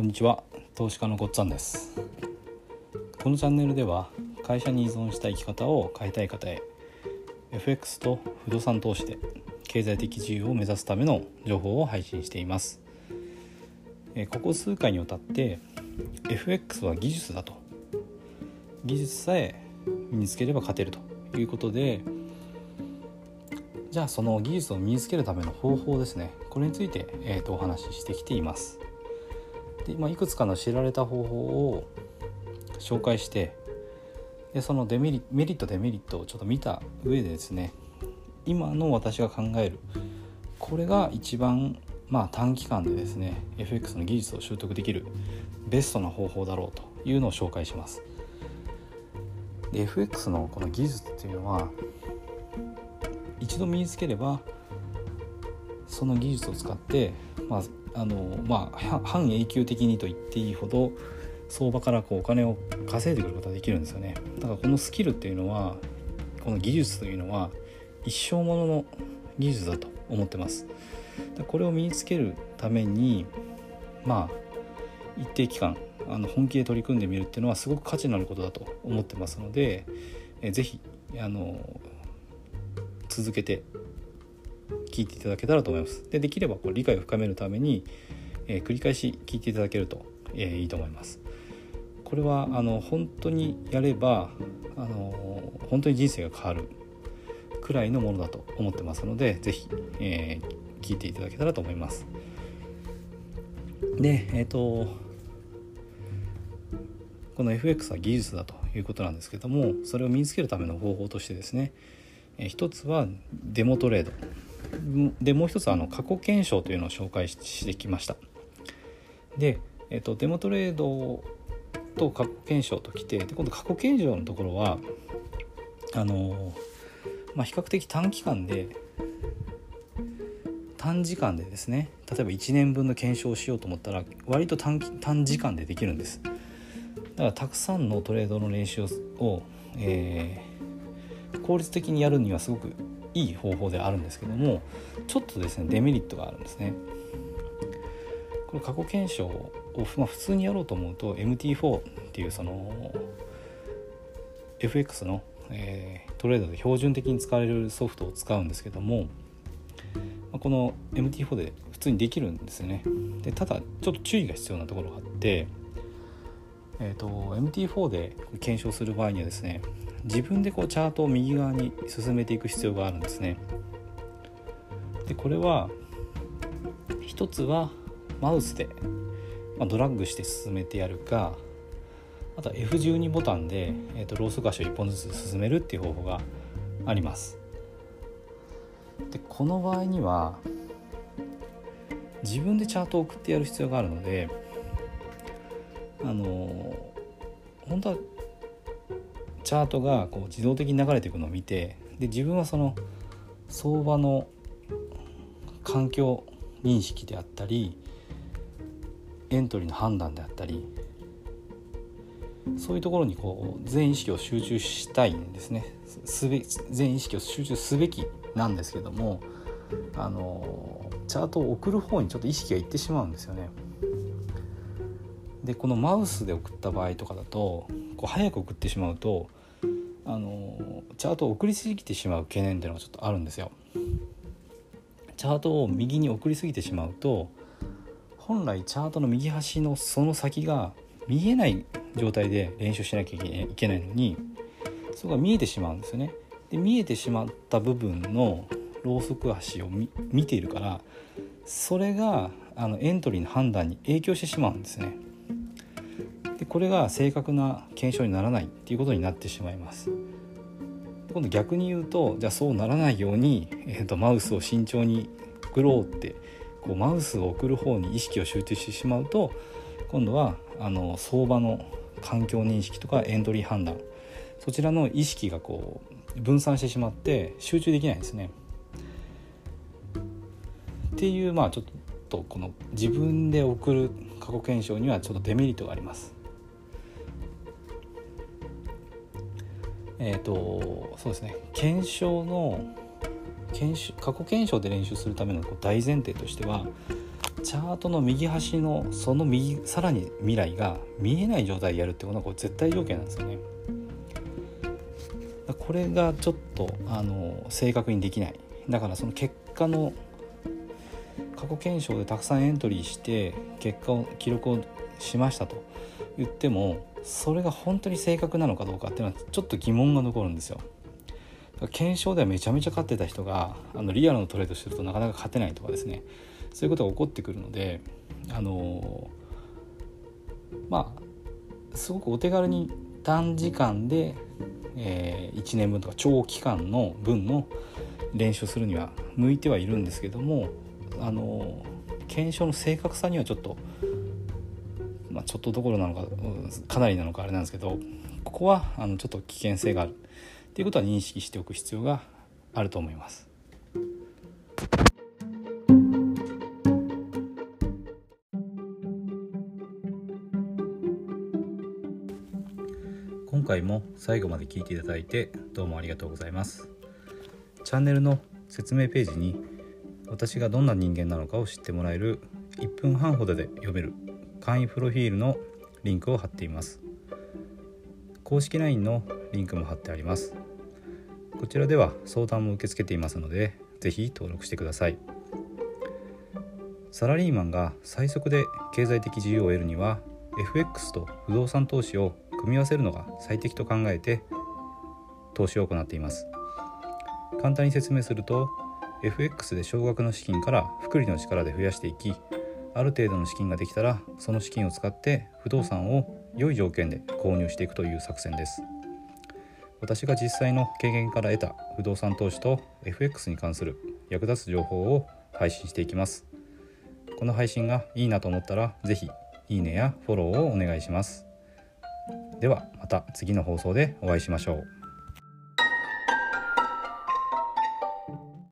こんにちは。投資家のごっつぁんです。このチャンネルでは会社に依存した生き方を変えたい方へ FX と不動産投資で経済的自由を目指すための情報を配信しています。ここ数回にわたって FX は技術だと。技術さえ身につければ勝てるということでじゃあその技術を身につけるための方法ですね。これについて、えーと、お話ししてきています。で、まあ、いくつかの知られた方法を紹介してでそのデメリメリットデメリットをちょっと見た上でですね今の私が考えるこれが一番まあ短期間でですね FX の技術を習得できるベストな方法だろうというのを紹介します。FX のこの技術っていうのは一度身につければその技術を使って、まああのまあ、半永久的にと言っていいほど相場からこうお金を稼いでくることができるんですよね。だからこのスキルっていうのはこの技術というのは一生ものの技術だと思ってます。これを身につけるためにまあ一定期間あの本気で取り組んでみるっていうのはすごく価値のあることだと思ってますのでえぜひあの続けて聞いていただけたらと思います。でできればこう理解を深めるために、えー、繰り返し聞いていただけると、えー、いいと思います。これはあの本当にやればあの本当に人生が変わるくらいのものだと思ってますので是非、えー、聞いていただけたらと思います。でえっ、ー、とこの FX は技術だということなんですけどもそれを身につけるための方法としてですね一つはデモトレードでもう一つあの過去検証というのを紹介してきました。で、えっと、デモトレードと過去検証ときてで今度過去検証のところはあの、まあ、比較的短期間で短時間でですね例えば1年分の検証をしようと思ったら割と短短時間でできるんです。だからたくさんのトレードの練習を、えー、効率的にやるにはすごくいい方法であるんですけどもちょっとですねデメリットがあるんですね。これ過去検証を、まあ、普通にやろうと思うと MT4 っていうその FX の、えー、トレードで標準的に使われるソフトを使うんですけども、まあ、この MT4 で普通にできるんですよね。でただちょっと注意が必要なところがあってえーと、MT4 で検証する場合にはですね自分でこうチャートを右側に進めていく必要があるんですね。でこれは一つはマウスで、まあ、ドラッグして進めてやるかあとは F12 ボタンで、えーと、ローソク足を1本ずつ進めるっていう方法があります。でこの場合には自分でチャートを送ってやる必要があるのであの本当はチャートがこう自動的に流れていくのを見てで自分はその相場の環境認識であったりエントリーの判断であったりそういうところにこう全意識を集中したいんですねすべ全意識を集中すべきなんですけどもあのチャートを送る方にちょっと意識がいってしまうんですよね。でこのマウスで送った場合とかだとこう早く送ってしまうとあのチャートを送りすぎてしまう懸念っていうのがちょっとあるんですよ。チャートを右に送りすぎてしまうと本来チャートの右端のその先が見えない状態で練習しなきゃいけないのにそこが見えてしまうんですよね。で見えてしまった部分のローソク足を見ているからそれがあのエントリーの判断に影響してしまうんですね。これが正確な検証にならないっていうことになってしまいます今度逆に言うとじゃあそうならないように、えーと、マウスを慎重に送ろうってこうマウスを送る方に意識を集中してしまうと今度はあの相場の環境認識とかエントリー判断そちらの意識がこう分散してしまって集中できないんですね。っていうまあちょっとこの自分で送る過去検証にはちょっとデメリットがあります。えっ、ー、とそうですね検証の検証過去検証で練習するための大前提としてはチャートの右端のその右さらに未来が見えない状態でやるってことはこれ絶対条件なんですよね。これがちょっとあの正確にできないだからその結果の過去検証でたくさんエントリーして結果を記録をしましたと言ってもそれが本当に正確なのかどうかっていうのはちょっと疑問が残るんですよ。検証ではめちゃめちゃ勝ってた人があのリアルのトレードしてるとなかなか勝てないとかですねそういうことが起こってくるのであのまあすごくお手軽に短時間で、えー、1年分とか長期間の分の練習するには向いてはいるんですけどもあの検証の正確さにはちょっと、まあ、ちょっとどころなのかかなりなのかあれなんですけどここはあのちょっと危険性があるっていうことは認識しておく必要があると思います。今回も最後まで聞いていただいてどうもありがとうございます。チャンネルの説明ページに私がどんな人間なのかを知ってもらえる1分半ほどで読める簡易プロフィールのリンクを貼っています。公式 LINE のリンクも貼ってあります。こちらでは相談も受け付けていますので是非登録してください。サラリーマンが最速で経済的自由を得るには FX と不動産投資を組み合わせるのが最適と考えて投資を行っています。簡単に説明すると FX で少額の資金から複利の力で増やしていきある程度の資金ができたらその資金を使って不動産を良い条件で購入していくという作戦です。私が実際の経験から得た不動産投資と FX に関する役立つ情報を配信していきます。この配信がいいなと思ったら是非いいねやフォローをお願いします。ではまた次の放送でお会いしましょう。